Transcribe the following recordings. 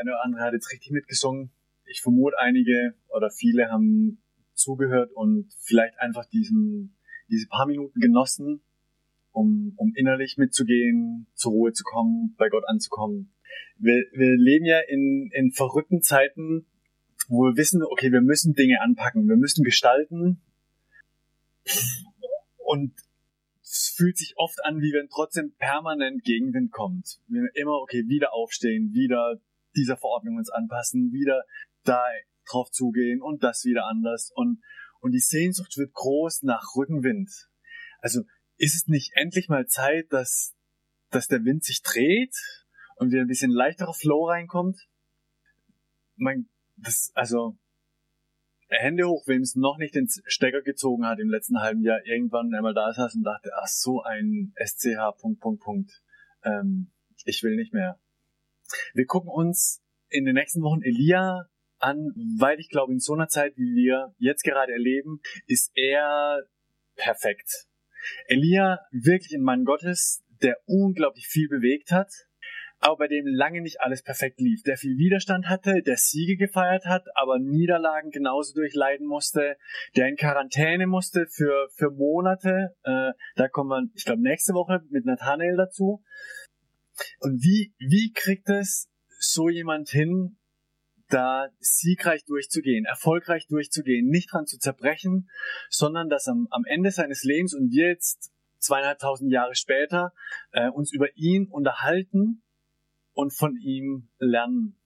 Eine oder andere hat jetzt richtig mitgesungen. Ich vermute, einige oder viele haben zugehört und vielleicht einfach diesen, diese paar Minuten genossen, um, um innerlich mitzugehen, zur Ruhe zu kommen, bei Gott anzukommen. Wir, wir leben ja in, in verrückten Zeiten, wo wir wissen, okay, wir müssen Dinge anpacken, wir müssen gestalten. Und es fühlt sich oft an, wie wenn trotzdem permanent Gegenwind kommt. Wir immer, okay, wieder aufstehen, wieder dieser Verordnung uns anpassen, wieder da drauf zugehen und das wieder anders. Und, und die Sehnsucht wird groß nach Rückenwind. Also ist es nicht endlich mal Zeit, dass, dass der Wind sich dreht und wieder ein bisschen leichterer Flow reinkommt? Mein, das, also, Hände hoch, wem es noch nicht den Stecker gezogen hat im letzten halben Jahr, irgendwann einmal da saß und dachte, ach so ein SCH, Punkt, Punkt, Punkt. Ähm, ich will nicht mehr. Wir gucken uns in den nächsten Wochen Elia an, weil ich glaube, in so einer Zeit, wie wir jetzt gerade erleben, ist er perfekt. Elia, wirklich ein Mann Gottes, der unglaublich viel bewegt hat, aber bei dem lange nicht alles perfekt lief, der viel Widerstand hatte, der Siege gefeiert hat, aber Niederlagen genauso durchleiden musste, der in Quarantäne musste für, für Monate. Äh, da kommen wir, ich glaube, nächste Woche mit Nathanael dazu. Und wie, wie kriegt es so jemand hin, da siegreich durchzugehen, erfolgreich durchzugehen, nicht dran zu zerbrechen, sondern dass am, am Ende seines Lebens und wir jetzt zweieinhalbtausend Jahre später äh, uns über ihn unterhalten und von ihm lernen.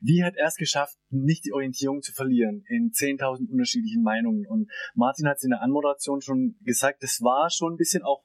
Wie hat er es geschafft, nicht die Orientierung zu verlieren in 10.000 unterschiedlichen Meinungen? Und Martin hat es in der Anmoderation schon gesagt, das war schon ein bisschen auch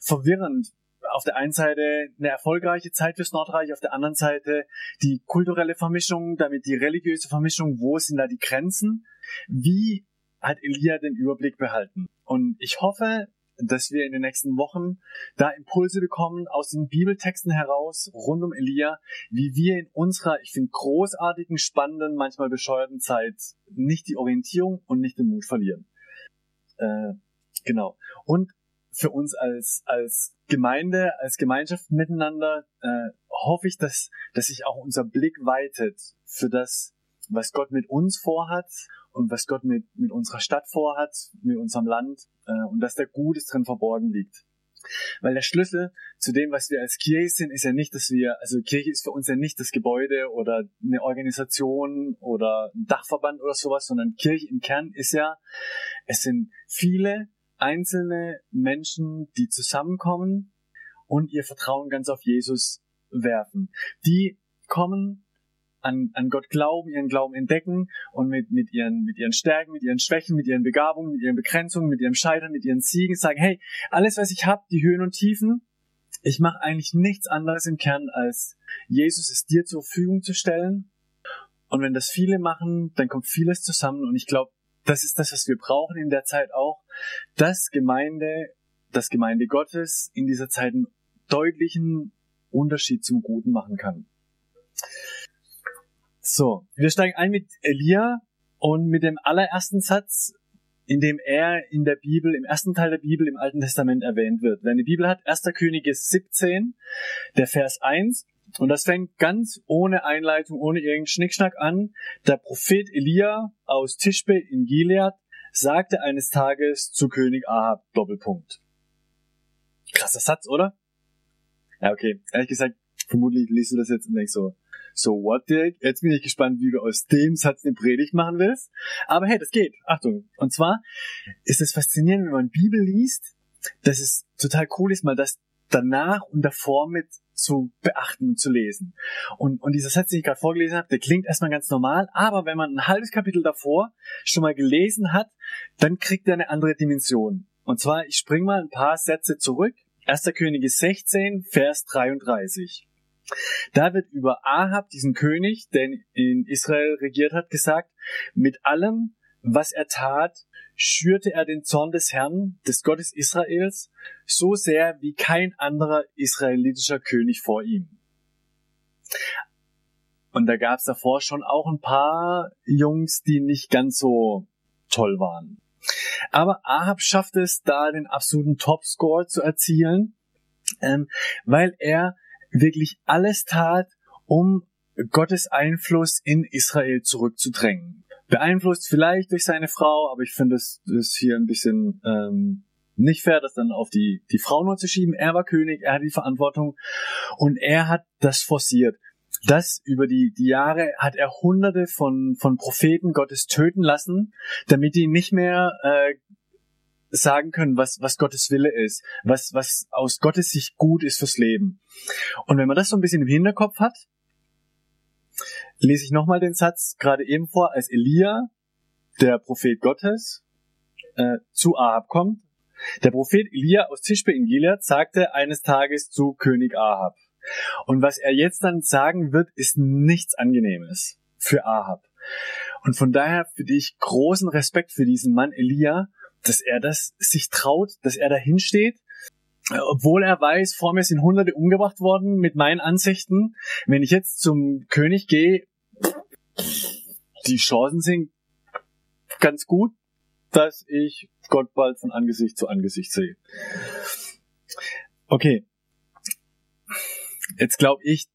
verwirrend. Auf der einen Seite eine erfolgreiche Zeit fürs Nordreich, auf der anderen Seite die kulturelle Vermischung, damit die religiöse Vermischung, wo sind da die Grenzen? Wie hat Elia den Überblick behalten? Und ich hoffe, dass wir in den nächsten Wochen da Impulse bekommen aus den Bibeltexten heraus rund um Elia, wie wir in unserer, ich finde, großartigen, spannenden, manchmal bescheuerten Zeit nicht die Orientierung und nicht den Mut verlieren. Äh, genau. Und für uns als, als Gemeinde, als Gemeinschaft miteinander, äh, hoffe ich, dass, dass sich auch unser Blick weitet für das, was Gott mit uns vorhat und was Gott mit, mit unserer Stadt vorhat, mit unserem Land äh, und dass da Gutes drin verborgen liegt. Weil der Schlüssel zu dem, was wir als Kirche sind, ist ja nicht, dass wir, also Kirche ist für uns ja nicht das Gebäude oder eine Organisation oder ein Dachverband oder sowas, sondern Kirche im Kern ist ja, es sind viele einzelne Menschen, die zusammenkommen und ihr Vertrauen ganz auf Jesus werfen. Die kommen an, an Gott glauben, ihren Glauben entdecken und mit, mit, ihren, mit ihren Stärken, mit ihren Schwächen, mit ihren Begabungen, mit ihren Begrenzungen, mit ihrem Scheitern, mit ihren Siegen sagen, hey, alles, was ich habe, die Höhen und Tiefen, ich mache eigentlich nichts anderes im Kern, als Jesus es dir zur Verfügung zu stellen. Und wenn das viele machen, dann kommt vieles zusammen. Und ich glaube, das ist das, was wir brauchen in der Zeit auch, dass Gemeinde, dass Gemeinde Gottes in dieser Zeit einen deutlichen Unterschied zum Guten machen kann. So, wir steigen ein mit Elia und mit dem allerersten Satz, in dem er in der Bibel, im ersten Teil der Bibel im Alten Testament erwähnt wird. Wer eine Bibel hat, 1. Könige 17, der Vers 1, und das fängt ganz ohne Einleitung, ohne irgendeinen Schnickschnack an. Der Prophet Elia aus Tischbe in Gilead sagte eines Tages zu König Ahab, Doppelpunkt. Krasser Satz, oder? Ja, okay. Ehrlich gesagt, vermutlich liest du das jetzt und denkst so, so what, Dirk? Jetzt bin ich gespannt, wie du aus dem Satz eine Predigt machen willst. Aber hey, das geht. Achtung. Und zwar ist es faszinierend, wenn man Bibel liest, dass es total cool ist, mal das danach und davor mit zu beachten und zu lesen. Und, und dieser Satz, den ich gerade vorgelesen habe, der klingt erstmal ganz normal, aber wenn man ein halbes Kapitel davor schon mal gelesen hat, dann kriegt er eine andere Dimension. Und zwar, ich spring mal ein paar Sätze zurück 1. Könige 16, Vers 33. Da wird über Ahab, diesen König, der in Israel regiert hat, gesagt, mit allem, was er tat, schürte er den Zorn des Herrn, des Gottes Israels, so sehr wie kein anderer israelitischer König vor ihm. Und da gab es davor schon auch ein paar Jungs, die nicht ganz so toll waren. Aber Ahab schafft es, da den absoluten Topscore zu erzielen, ähm, weil er wirklich alles tat, um Gottes Einfluss in Israel zurückzudrängen. Beeinflusst vielleicht durch seine Frau, aber ich finde es ist hier ein bisschen ähm, nicht fair, das dann auf die, die Frau nur zu schieben. Er war König, er hat die Verantwortung und er hat das forciert. Das über die, die Jahre hat er hunderte von, von Propheten Gottes töten lassen, damit die nicht mehr äh, sagen können, was, was Gottes Wille ist, was, was aus Gottes Sicht gut ist fürs Leben. Und wenn man das so ein bisschen im Hinterkopf hat, lese ich nochmal den Satz gerade eben vor, als Elia, der Prophet Gottes, äh, zu Ahab kommt. Der Prophet Elia aus Tischbe in Gilead sagte eines Tages zu König Ahab. Und was er jetzt dann sagen wird, ist nichts Angenehmes für Ahab. Und von daher finde ich großen Respekt für diesen Mann Elia dass er das sich traut, dass er da hinsteht, obwohl er weiß, vor mir sind Hunderte umgebracht worden mit meinen Ansichten. Wenn ich jetzt zum König gehe, die Chancen sind ganz gut, dass ich Gott bald von Angesicht zu Angesicht sehe. Okay. Jetzt glaube ich,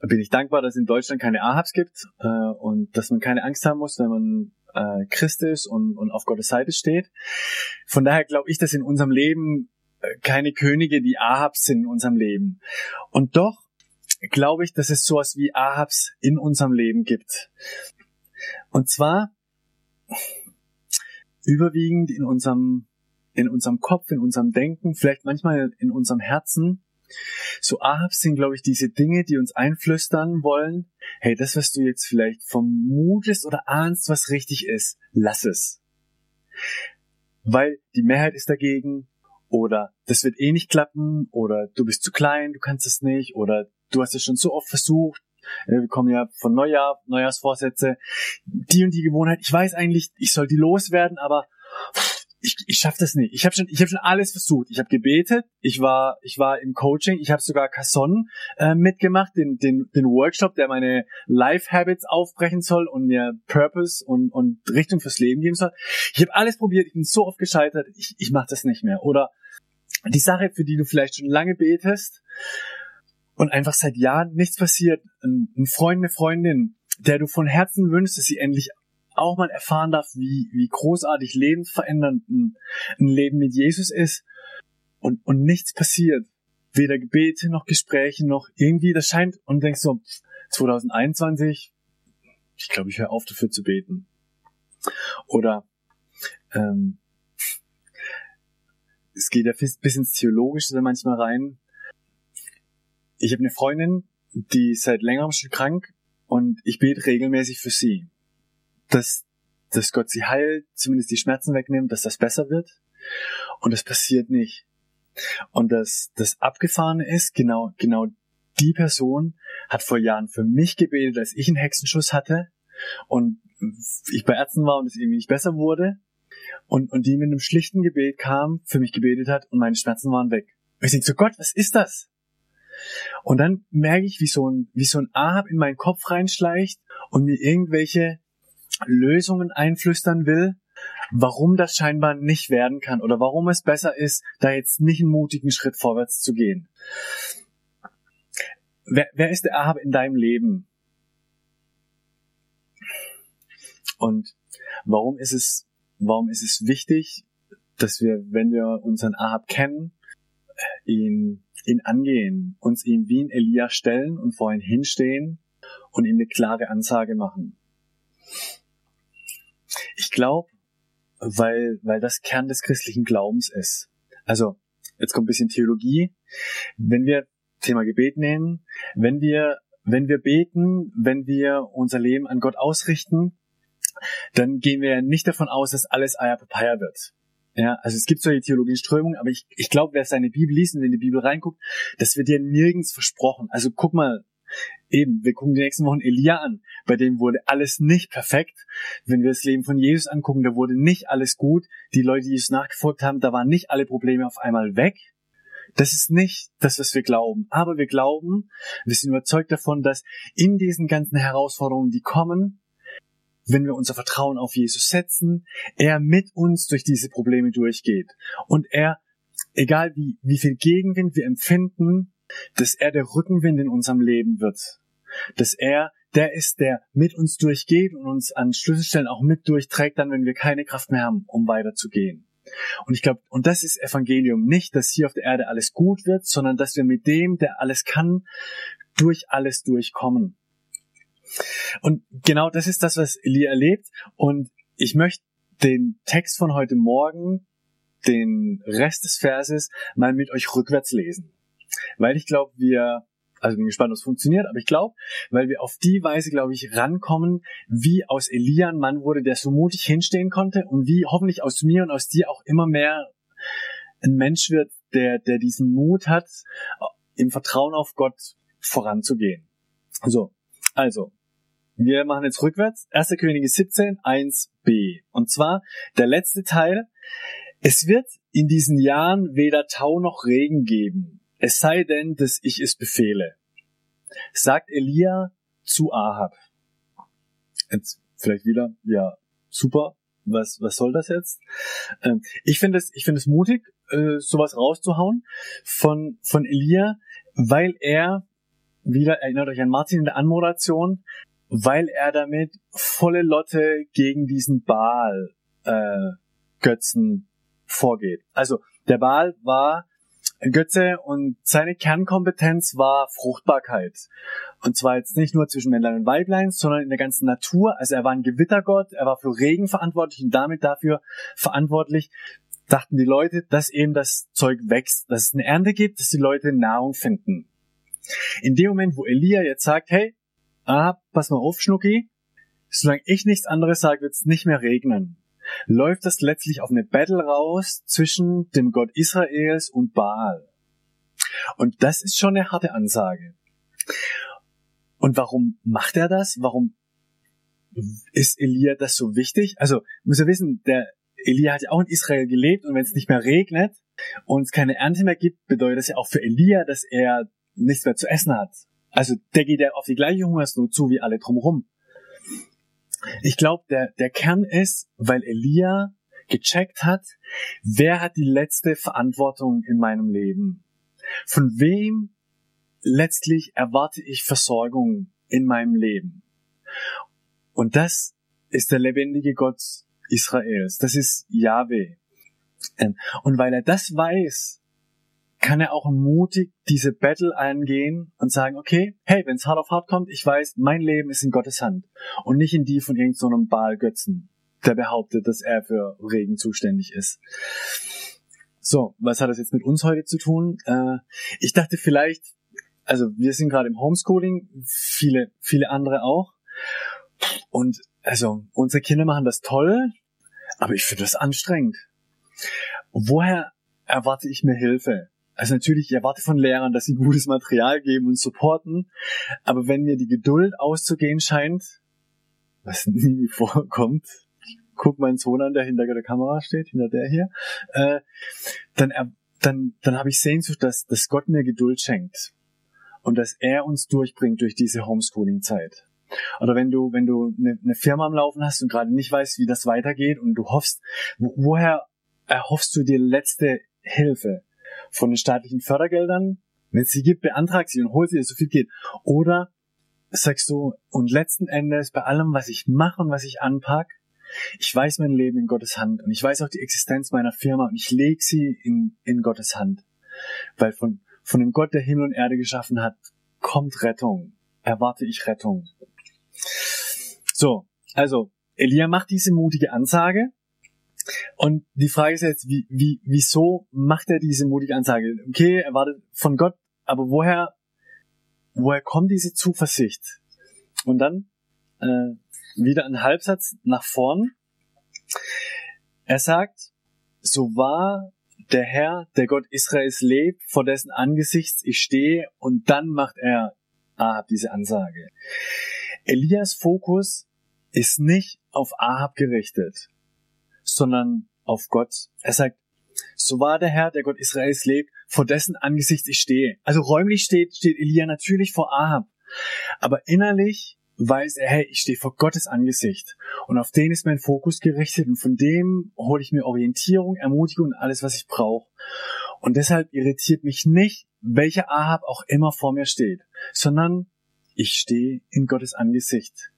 bin ich dankbar, dass es in Deutschland keine Ahabs gibt äh, und dass man keine Angst haben muss, wenn man äh, Christ ist und, und auf Gottes Seite steht. Von daher glaube ich, dass in unserem Leben äh, keine Könige, die Ahabs sind in unserem Leben. Und doch glaube ich, dass es sowas wie Ahabs in unserem Leben gibt. Und zwar überwiegend in unserem, in unserem Kopf, in unserem Denken, vielleicht manchmal in unserem Herzen, so Ahabs sind, glaube ich, diese Dinge, die uns einflüstern wollen, hey, das, was du jetzt vielleicht vermutest oder ahnst, was richtig ist, lass es. Weil die Mehrheit ist dagegen oder das wird eh nicht klappen oder du bist zu klein, du kannst es nicht oder du hast es schon so oft versucht, wir kommen ja von Neujahr, Neujahrsvorsätze, die und die Gewohnheit. Ich weiß eigentlich, ich soll die loswerden, aber ich, ich schaff das nicht. Ich habe schon, ich habe schon alles versucht. Ich habe gebetet, ich war, ich war im Coaching, ich habe sogar Casson äh, mitgemacht, den, den, den Workshop, der meine Life Habits aufbrechen soll und mir Purpose und, und Richtung fürs Leben geben soll. Ich habe alles probiert, ich bin so oft gescheitert, ich, ich mache das nicht mehr. Oder die Sache, für die du vielleicht schon lange betest und einfach seit Jahren nichts passiert, ein, Freund, eine Freundin, der du von Herzen wünschst, dass sie endlich auch mal erfahren darf, wie, wie großartig lebensverändernd ein, ein Leben mit Jesus ist und, und nichts passiert. Weder Gebete noch Gespräche noch irgendwie, das scheint, und denkst so, 2021, ich glaube, ich höre auf dafür zu beten. Oder ähm, es geht ja bis ins Theologische manchmal rein. Ich habe eine Freundin, die ist seit längerem schon krank und ich bete regelmäßig für sie dass, dass Gott sie heilt, zumindest die Schmerzen wegnimmt, dass das besser wird. Und das passiert nicht. Und das, das Abgefahrene ist, genau, genau die Person hat vor Jahren für mich gebetet, als ich einen Hexenschuss hatte und ich bei Ärzten war und es irgendwie nicht besser wurde. Und, und die mit einem schlichten Gebet kam, für mich gebetet hat und meine Schmerzen waren weg. Und ich denke so, Gott, was ist das? Und dann merke ich, wie so ein, wie so ein Ahab in meinen Kopf reinschleicht und mir irgendwelche Lösungen einflüstern will, warum das scheinbar nicht werden kann oder warum es besser ist, da jetzt nicht einen mutigen Schritt vorwärts zu gehen. Wer, wer ist der Ahab in deinem Leben? Und warum ist es, warum ist es wichtig, dass wir, wenn wir unseren Ahab kennen, ihn, ihn angehen, uns ihm wie ein Elia stellen und vor ihn hinstehen und ihm eine klare Ansage machen? Ich glaube, weil, weil das Kern des christlichen Glaubens ist. Also, jetzt kommt ein bisschen Theologie. Wenn wir Thema Gebet nehmen, wenn wir, wenn wir beten, wenn wir unser Leben an Gott ausrichten, dann gehen wir nicht davon aus, dass alles Eier Papaya wird. Ja, also es gibt solche theologische Strömungen, aber ich, ich glaube, wer seine Bibel liest und in die Bibel reinguckt, das wird dir nirgends versprochen. Also guck mal, eben, wir gucken die nächsten Wochen Elia an. Bei dem wurde alles nicht perfekt. Wenn wir das Leben von Jesus angucken, da wurde nicht alles gut. Die Leute, die Jesus nachgefolgt haben, da waren nicht alle Probleme auf einmal weg. Das ist nicht das, was wir glauben. Aber wir glauben, wir sind überzeugt davon, dass in diesen ganzen Herausforderungen, die kommen, wenn wir unser Vertrauen auf Jesus setzen, er mit uns durch diese Probleme durchgeht. Und er, egal wie, wie viel Gegenwind wir empfinden, dass er der Rückenwind in unserem Leben wird. Dass er der ist, der mit uns durchgeht und uns an Schlüsselstellen auch mit durchträgt, dann, wenn wir keine Kraft mehr haben, um weiterzugehen. Und ich glaube, und das ist Evangelium nicht, dass hier auf der Erde alles gut wird, sondern dass wir mit dem, der alles kann, durch alles durchkommen. Und genau das ist das, was Elia erlebt. Und ich möchte den Text von heute Morgen, den Rest des Verses, mal mit euch rückwärts lesen. Weil ich glaube, wir, also bin gespannt, was funktioniert, aber ich glaube, weil wir auf die Weise, glaube ich, rankommen, wie aus Elia ein Mann wurde, der so mutig hinstehen konnte und wie hoffentlich aus mir und aus dir auch immer mehr ein Mensch wird, der, der diesen Mut hat, im Vertrauen auf Gott voranzugehen. So, also, wir machen jetzt rückwärts. 1. Könige 17, 1b. Und zwar der letzte Teil. Es wird in diesen Jahren weder Tau noch Regen geben. Es sei denn, dass ich es befehle. Sagt Elia zu Ahab. Jetzt vielleicht wieder, ja, super. Was, was soll das jetzt? Ähm, ich finde es, ich finde es mutig, äh, sowas rauszuhauen von, von Elia, weil er wieder, erinnert euch an Martin in der Anmoderation, weil er damit volle Lotte gegen diesen Baal äh, Götzen vorgeht. Also der Baal war Götze und seine Kernkompetenz war Fruchtbarkeit. Und zwar jetzt nicht nur zwischen Männlein und Weiblein, sondern in der ganzen Natur. Also er war ein Gewittergott, er war für Regen verantwortlich und damit dafür verantwortlich, dachten die Leute, dass eben das Zeug wächst, dass es eine Ernte gibt, dass die Leute Nahrung finden. In dem Moment, wo Elia jetzt sagt, hey, ah, pass mal auf, Schnucki, solange ich nichts anderes sage, wird es nicht mehr regnen. Läuft das letztlich auf eine Battle raus zwischen dem Gott Israels und Baal. Und das ist schon eine harte Ansage. Und warum macht er das? Warum ist Elia das so wichtig? Also, muss ja wissen, der Elia hat ja auch in Israel gelebt und wenn es nicht mehr regnet und es keine Ernte mehr gibt, bedeutet das ja auch für Elia, dass er nichts mehr zu essen hat. Also der geht ja auf die gleiche Hungersnot zu wie alle drumherum. Ich glaube, der, der Kern ist, weil Elia gecheckt hat, wer hat die letzte Verantwortung in meinem Leben? Von wem letztlich erwarte ich Versorgung in meinem Leben? Und das ist der lebendige Gott Israels. Das ist Yahweh. Und weil er das weiß, kann er auch mutig diese Battle eingehen und sagen, okay, hey, wenn es hart auf hart kommt, ich weiß, mein Leben ist in Gottes Hand und nicht in die von irgendeinem so Baal-Götzen, der behauptet, dass er für Regen zuständig ist. So, was hat das jetzt mit uns heute zu tun? Äh, ich dachte vielleicht, also wir sind gerade im Homeschooling, viele, viele andere auch. Und also unsere Kinder machen das toll, aber ich finde das anstrengend. Woher erwarte ich mir Hilfe? Also natürlich, ich erwarte von Lehrern, dass sie gutes Material geben und supporten. Aber wenn mir die Geduld auszugehen scheint, was nie vorkommt, guck meinen Sohn an, der hinter der Kamera steht, hinter der hier, äh, dann, dann, dann habe ich Sehnsucht, dass, dass Gott mir Geduld schenkt und dass er uns durchbringt durch diese Homeschooling-Zeit. Oder wenn du, wenn du eine, eine Firma am Laufen hast und gerade nicht weißt, wie das weitergeht und du hoffst, wo, woher erhoffst du dir letzte Hilfe? Von den staatlichen Fördergeldern. Wenn es sie gibt, beantrag sie und hol sie, so viel geht. Oder sagst du, und letzten Endes bei allem, was ich mache und was ich anpack, ich weiß mein Leben in Gottes Hand und ich weiß auch die Existenz meiner Firma und ich lege sie in, in Gottes Hand. Weil von, von dem Gott, der Himmel und Erde geschaffen hat, kommt Rettung. Erwarte ich Rettung. So, also, Elia macht diese mutige Ansage und die Frage ist jetzt, wie, wie, wieso macht er diese mutige Ansage? Okay, er wartet von Gott, aber woher, woher kommt diese Zuversicht? Und dann äh, wieder ein Halbsatz nach vorn. Er sagt, so wahr der Herr, der Gott Israels lebt, vor dessen Angesichts ich stehe, und dann macht er Ahab diese Ansage. Elias Fokus ist nicht auf Ahab gerichtet, sondern auf Gott. Er sagt, so war der Herr, der Gott Israels lebt, vor dessen Angesichts ich stehe. Also räumlich steht, steht Elia natürlich vor Ahab. Aber innerlich weiß er, hey, ich stehe vor Gottes Angesicht. Und auf den ist mein Fokus gerichtet und von dem hole ich mir Orientierung, Ermutigung und alles, was ich brauche. Und deshalb irritiert mich nicht, welcher Ahab auch immer vor mir steht, sondern ich stehe in Gottes Angesicht.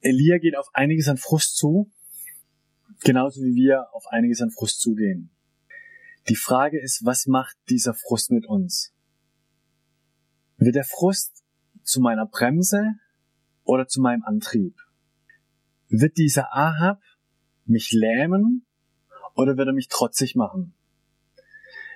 Elia geht auf einiges an Frust zu, genauso wie wir auf einiges an Frust zugehen. Die Frage ist, was macht dieser Frust mit uns? Wird der Frust zu meiner Bremse oder zu meinem Antrieb? Wird dieser Ahab mich lähmen oder wird er mich trotzig machen?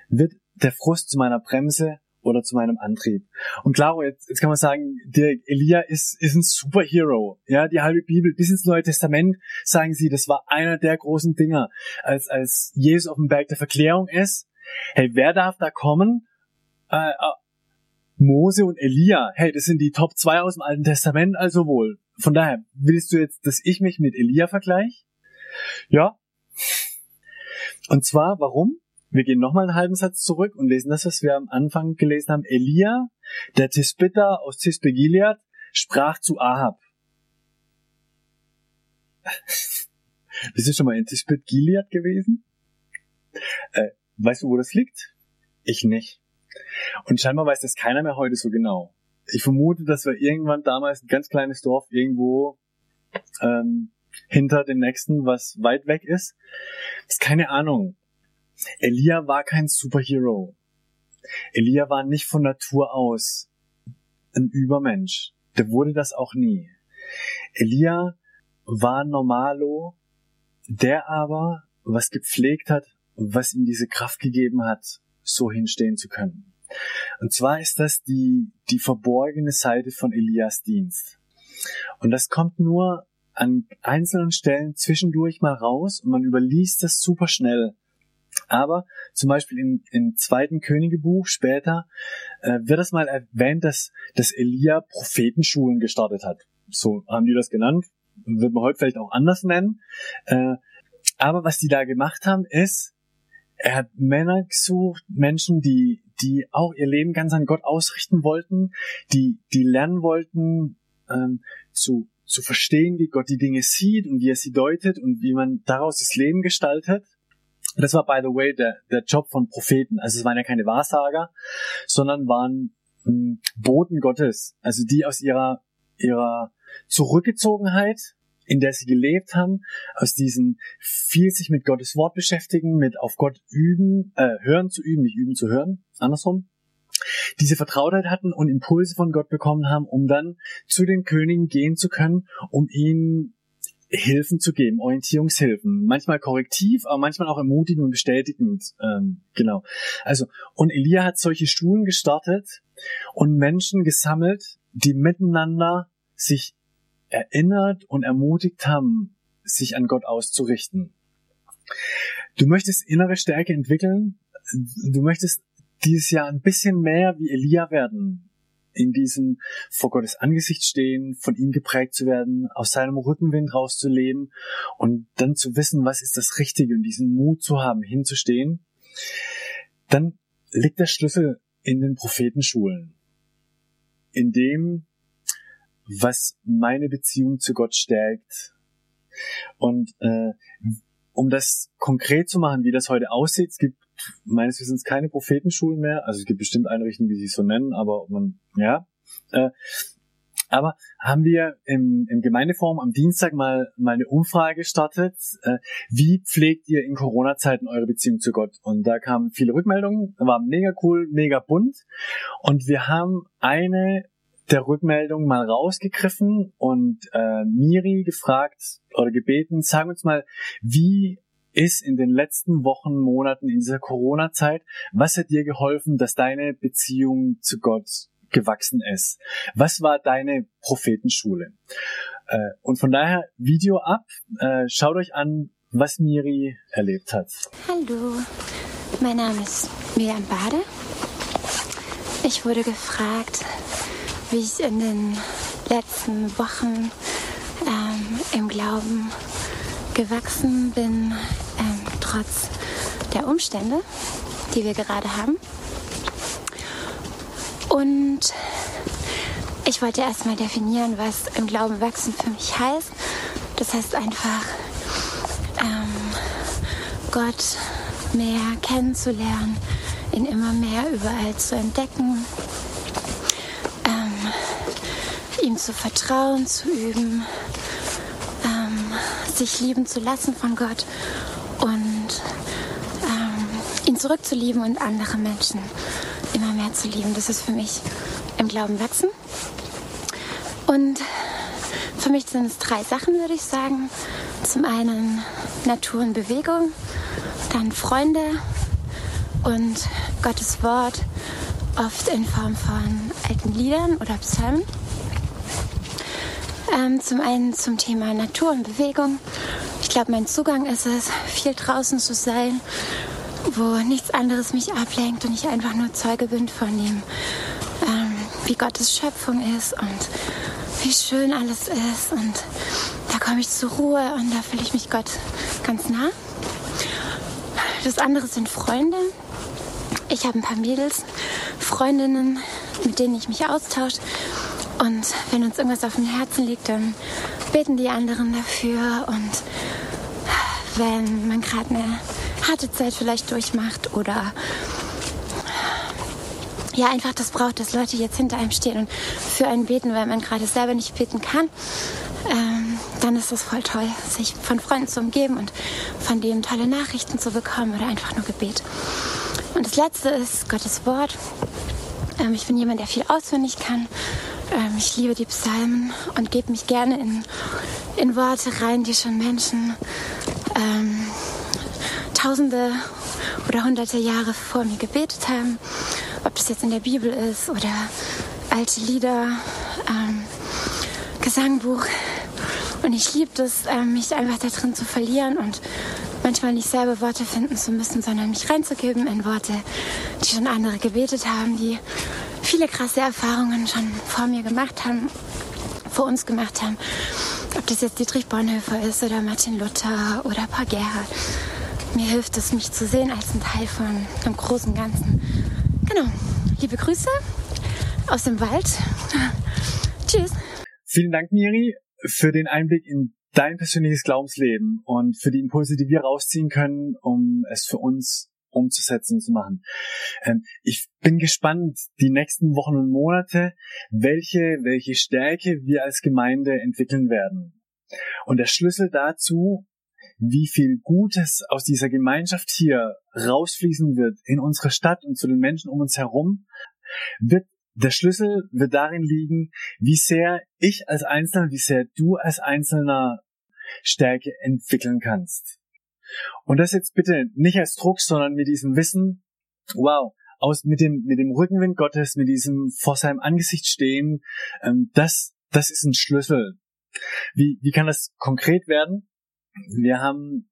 Wird der Frust zu meiner Bremse oder zu meinem Antrieb. Und klar, jetzt, jetzt kann man sagen, der Elia ist, ist ein Superhero. Ja, die halbe Bibel bis ins Neue Testament sagen sie, das war einer der großen Dinger, als, als Jesus auf dem Berg der Verklärung ist. Hey, wer darf da kommen? Äh, äh, Mose und Elia. Hey, das sind die Top 2 aus dem Alten Testament, also wohl. Von daher, willst du jetzt, dass ich mich mit Elia vergleiche? Ja. Und zwar, warum? Wir gehen nochmal einen halben Satz zurück und lesen das, was wir am Anfang gelesen haben. Elia, der Tisbitter aus Tisbe sprach zu Ahab. Bist du schon mal in Tisbit Gilead gewesen? Äh, weißt du, wo das liegt? Ich nicht. Und scheinbar weiß das keiner mehr heute so genau. Ich vermute, dass wir irgendwann damals ein ganz kleines Dorf irgendwo ähm, hinter dem nächsten, was weit weg ist. Das ist keine Ahnung. Elia war kein Superhero. Elia war nicht von Natur aus ein Übermensch. Der wurde das auch nie. Elia war normalo, der aber was gepflegt hat, was ihm diese Kraft gegeben hat, so hinstehen zu können. Und zwar ist das die, die verborgene Seite von Elias Dienst. Und das kommt nur an einzelnen Stellen zwischendurch mal raus und man überliest das super schnell. Aber zum Beispiel im, im zweiten Königebuch später äh, wird es mal erwähnt, dass, dass Elia Prophetenschulen gestartet hat. So haben die das genannt. Wird man heute vielleicht auch anders nennen. Äh, aber was die da gemacht haben, ist, er hat Männer gesucht, Menschen, die, die auch ihr Leben ganz an Gott ausrichten wollten, die, die lernen wollten, ähm, zu, zu verstehen, wie Gott die Dinge sieht und wie er sie deutet und wie man daraus das Leben gestaltet. Das war, by the way, der, der Job von Propheten. Also es waren ja keine Wahrsager, sondern waren hm, Boten Gottes. Also die aus ihrer, ihrer Zurückgezogenheit, in der sie gelebt haben, aus diesem viel sich mit Gottes Wort beschäftigen, mit auf Gott üben, äh, hören zu üben, nicht üben zu hören, andersrum, diese Vertrautheit hatten und Impulse von Gott bekommen haben, um dann zu den Königen gehen zu können, um ihnen Hilfen zu geben, Orientierungshilfen, manchmal korrektiv, aber manchmal auch ermutigend und bestätigend. Ähm, genau. Also und Elia hat solche Schulen gestartet und Menschen gesammelt, die miteinander sich erinnert und ermutigt haben, sich an Gott auszurichten. Du möchtest innere Stärke entwickeln. Du möchtest dieses Jahr ein bisschen mehr wie Elia werden in diesem vor Gottes Angesicht stehen, von ihm geprägt zu werden, aus seinem Rückenwind rauszuleben und dann zu wissen, was ist das Richtige und diesen Mut zu haben, hinzustehen, dann liegt der Schlüssel in den Prophetenschulen, in dem, was meine Beziehung zu Gott stärkt. Und äh, um das konkret zu machen, wie das heute aussieht, es gibt meines Wissens keine Prophetenschulen mehr. Also es gibt bestimmt Einrichtungen, die sich so nennen, aber man, ja. Äh, aber haben wir im, im Gemeindeforum am Dienstag mal, mal eine Umfrage gestartet. Äh, wie pflegt ihr in Corona-Zeiten eure Beziehung zu Gott? Und da kamen viele Rückmeldungen, war mega cool, mega bunt. Und wir haben eine der Rückmeldungen mal rausgegriffen und äh, Miri gefragt oder gebeten, sag uns mal, wie ist in den letzten Wochen, Monaten in dieser Corona-Zeit, was hat dir geholfen, dass deine Beziehung zu Gott gewachsen ist? Was war deine Prophetenschule? Äh, und von daher Video ab. Äh, schaut euch an, was Miri erlebt hat. Hallo, mein Name ist Miriam Bade. Ich wurde gefragt, wie ich in den letzten Wochen ähm, im Glauben gewachsen bin, trotz der Umstände, die wir gerade haben. Und ich wollte erstmal definieren, was im Glauben wachsen für mich heißt. Das heißt einfach, ähm, Gott mehr kennenzulernen, ihn immer mehr überall zu entdecken, ähm, ihm zu vertrauen, zu üben, ähm, sich lieben zu lassen von Gott zurückzulieben und andere Menschen immer mehr zu lieben. Das ist für mich im Glauben wachsen. Und für mich sind es drei Sachen, würde ich sagen. Zum einen Natur und Bewegung, dann Freunde und Gottes Wort, oft in Form von alten Liedern oder Psalmen. Ähm, zum einen zum Thema Natur und Bewegung. Ich glaube, mein Zugang ist es, viel draußen zu sein, wo nichts anderes mich ablenkt und ich einfach nur Zeuge bin von dem, ähm, wie Gottes Schöpfung ist und wie schön alles ist. Und da komme ich zur Ruhe und da fühle ich mich Gott ganz nah. Das andere sind Freunde. Ich habe ein paar Mädels, Freundinnen, mit denen ich mich austausche. Und wenn uns irgendwas auf dem Herzen liegt, dann beten die anderen dafür. Und wenn man gerade eine harte Zeit vielleicht durchmacht oder ja einfach das braucht, dass Leute jetzt hinter einem stehen und für einen beten, weil man gerade selber nicht beten kann, ähm, dann ist das voll toll, sich von Freunden zu umgeben und von denen tolle Nachrichten zu bekommen oder einfach nur Gebet. Und das Letzte ist Gottes Wort. Ähm, ich bin jemand, der viel auswendig kann. Ähm, ich liebe die Psalmen und gebe mich gerne in, in Worte rein, die schon Menschen ähm, Tausende oder Hunderte Jahre vor mir gebetet haben ob das jetzt in der Bibel ist oder alte Lieder, ähm, Gesangbuch. Und ich liebe das, ähm, mich einfach da drin zu verlieren und manchmal nicht selber Worte finden zu müssen, sondern mich reinzugeben in Worte, die schon andere gebetet haben, die viele krasse Erfahrungen schon vor mir gemacht haben, vor uns gemacht haben. Ob das jetzt Dietrich Bonhoeffer ist oder Martin Luther oder Paul Gerhardt. Mir hilft es, mich zu sehen als ein Teil von einem großen Ganzen. Genau. Liebe Grüße aus dem Wald. Tschüss. Vielen Dank, Miri, für den Einblick in dein persönliches Glaubensleben und für die Impulse, die wir rausziehen können, um es für uns umzusetzen und zu machen. Ähm, ich bin gespannt, die nächsten Wochen und Monate, welche, welche Stärke wir als Gemeinde entwickeln werden. Und der Schlüssel dazu wie viel Gutes aus dieser Gemeinschaft hier rausfließen wird in unsere Stadt und zu den Menschen um uns herum, wird der Schlüssel wird darin liegen, wie sehr ich als Einzelner, wie sehr du als Einzelner Stärke entwickeln kannst. Und das jetzt bitte nicht als Druck, sondern mit diesem Wissen, wow, aus, mit dem, mit dem Rückenwind Gottes, mit diesem vor seinem Angesicht stehen, ähm, das, das ist ein Schlüssel. Wie, wie kann das konkret werden? Wir haben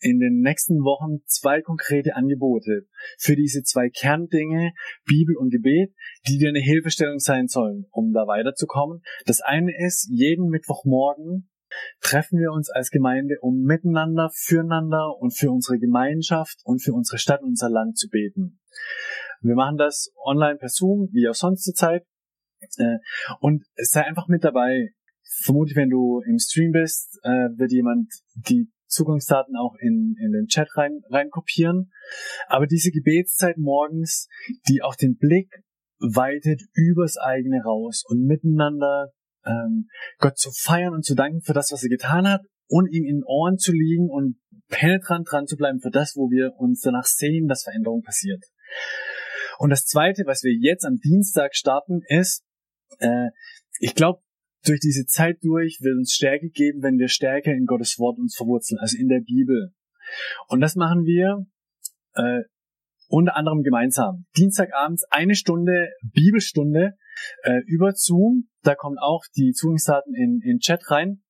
in den nächsten Wochen zwei konkrete Angebote für diese zwei Kerndinge, Bibel und Gebet, die dir eine Hilfestellung sein sollen, um da weiterzukommen. Das eine ist, jeden Mittwochmorgen treffen wir uns als Gemeinde, um miteinander, füreinander und für unsere Gemeinschaft und für unsere Stadt unser Land zu beten. Wir machen das online per Zoom, wie auch sonst zur Zeit. Äh, und sei einfach mit dabei vermutlich, wenn du im Stream bist, äh, wird jemand die Zugangsdaten auch in, in den Chat rein, rein kopieren. Aber diese Gebetszeit morgens, die auch den Blick weitet übers eigene raus und miteinander ähm, Gott zu feiern und zu danken für das, was er getan hat und ihm in den Ohren zu liegen und penetrant dran zu bleiben für das, wo wir uns danach sehen, dass Veränderung passiert. Und das Zweite, was wir jetzt am Dienstag starten, ist, äh, ich glaube, durch diese Zeit durch wird uns Stärke geben, wenn wir stärker in Gottes Wort uns verwurzeln, also in der Bibel. Und das machen wir äh, unter anderem gemeinsam. Dienstagabends eine Stunde Bibelstunde äh, über Zoom. Da kommen auch die Zugangsdaten in, in Chat rein.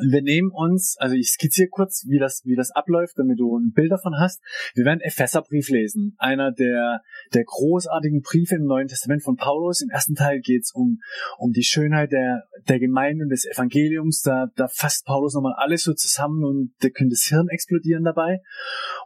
Wir nehmen uns, also ich skizziere kurz, wie das, wie das abläuft, damit du ein Bild davon hast. Wir werden Epheserbrief lesen. Einer der, der großartigen Briefe im Neuen Testament von Paulus. Im ersten Teil geht es um, um die Schönheit der, der Gemeinde und des Evangeliums. Da, da fasst Paulus nochmal alles so zusammen und da könnte das Hirn explodieren dabei.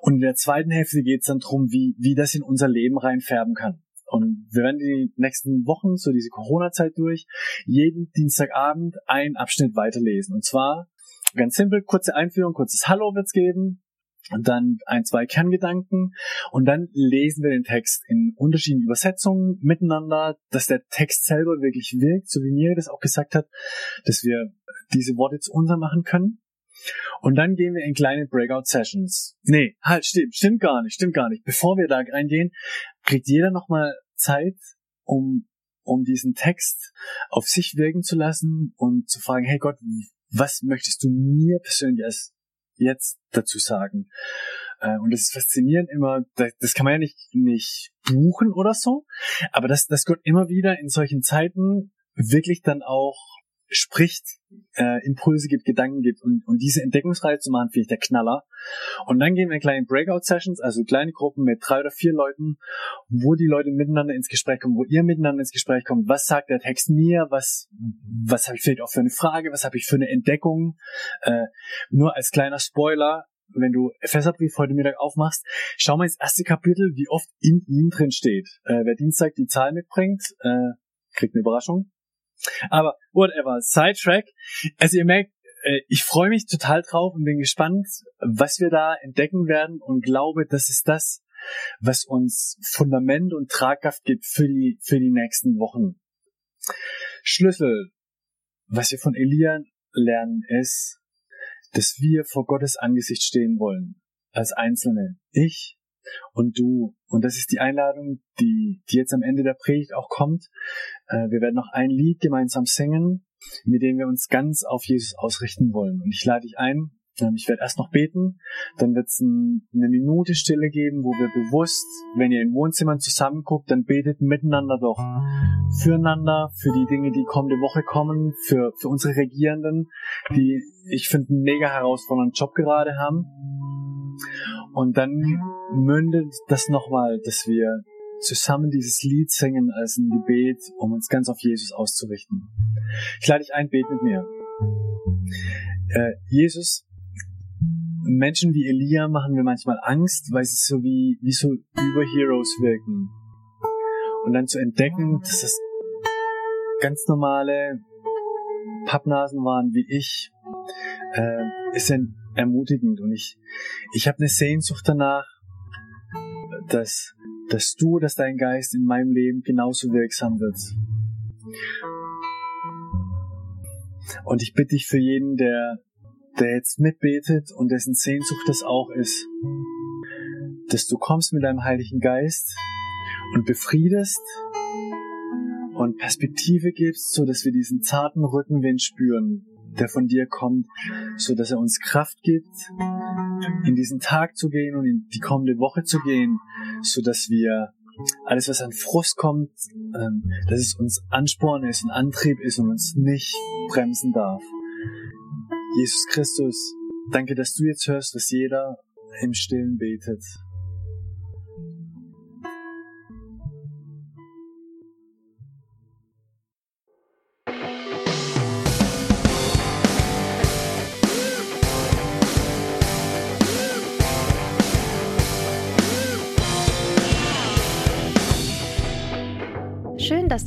Und in der zweiten Hälfte geht es dann darum, wie, wie das in unser Leben reinfärben kann. Und wir werden die nächsten Wochen, so diese Corona-Zeit durch, jeden Dienstagabend einen Abschnitt weiterlesen. Und zwar ganz simpel, kurze Einführung, kurzes Hallo wird's geben. Und dann ein, zwei Kerngedanken. Und dann lesen wir den Text in unterschiedlichen Übersetzungen miteinander, dass der Text selber wirklich wirkt, so wie mir das auch gesagt hat, dass wir diese Worte zu unser machen können. Und dann gehen wir in kleine Breakout-Sessions. Nee, halt, stimmt, stimmt gar nicht, stimmt gar nicht. Bevor wir da reingehen, kriegt jeder nochmal Zeit, um, um diesen Text auf sich wirken zu lassen und zu fragen, hey Gott, was möchtest du mir persönlich als jetzt dazu sagen? Äh, und das ist faszinierend immer, das kann man ja nicht, nicht buchen oder so, aber dass, dass Gott immer wieder in solchen Zeiten wirklich dann auch spricht, äh, Impulse gibt, Gedanken gibt und, und diese Entdeckungsreihe zu machen, finde ich der Knaller. Und dann gehen wir in kleine Breakout-Sessions, also kleine Gruppen mit drei oder vier Leuten, wo die Leute miteinander ins Gespräch kommen, wo ihr miteinander ins Gespräch kommt. Was sagt der Text mir? Was, was habe ich vielleicht auch für eine Frage? Was habe ich für eine Entdeckung? Äh, nur als kleiner Spoiler, wenn du Epheserbrief heute Mittag aufmachst, schau mal ins erste Kapitel, wie oft in ihm drin steht. Äh, wer Dienstag die Zahl mitbringt, äh, kriegt eine Überraschung. Aber whatever, Sidetrack. Also ihr merkt, äh, ich freue mich total drauf und bin gespannt, was wir da entdecken werden und glaube, das ist das, was uns Fundament und Tragkraft gibt für die, für die nächsten Wochen. Schlüssel, was wir von Elia lernen, ist, dass wir vor Gottes Angesicht stehen wollen. Als Einzelne. Ich, und du. Und das ist die Einladung, die, die jetzt am Ende der Predigt auch kommt. Äh, wir werden noch ein Lied gemeinsam singen, mit dem wir uns ganz auf Jesus ausrichten wollen. Und ich lade dich ein, ähm, ich werde erst noch beten, dann wird es ein, eine Minute Stille geben, wo wir bewusst, wenn ihr in Wohnzimmern zusammenguckt, dann betet miteinander doch füreinander, für die Dinge, die kommende Woche kommen, für, für unsere Regierenden, die ich finde einen mega herausfordernden Job gerade haben. Und dann mündet das nochmal, dass wir zusammen dieses Lied singen als ein Gebet, um uns ganz auf Jesus auszurichten. Ich lade dich ein, bet mit mir. Äh, Jesus, Menschen wie Elia machen mir manchmal Angst, weil sie so wie, wie so Überheroes wirken. Und dann zu entdecken, dass das ganz normale Pappnasen waren wie ich, äh, ist ein ermutigend und ich, ich habe eine Sehnsucht danach, dass, dass du, dass dein Geist in meinem Leben genauso wirksam wird. Und ich bitte dich für jeden, der, der jetzt mitbetet und dessen Sehnsucht das auch ist, dass du kommst mit deinem Heiligen Geist und befriedest und Perspektive gibst, so dass wir diesen zarten Rückenwind spüren, der von dir kommt, so dass er uns Kraft gibt, in diesen Tag zu gehen und in die kommende Woche zu gehen, so dass wir alles, was an Frust kommt, ähm, dass es uns Ansporn ist und Antrieb ist und uns nicht bremsen darf. Jesus Christus, danke, dass du jetzt hörst, was jeder im Stillen betet.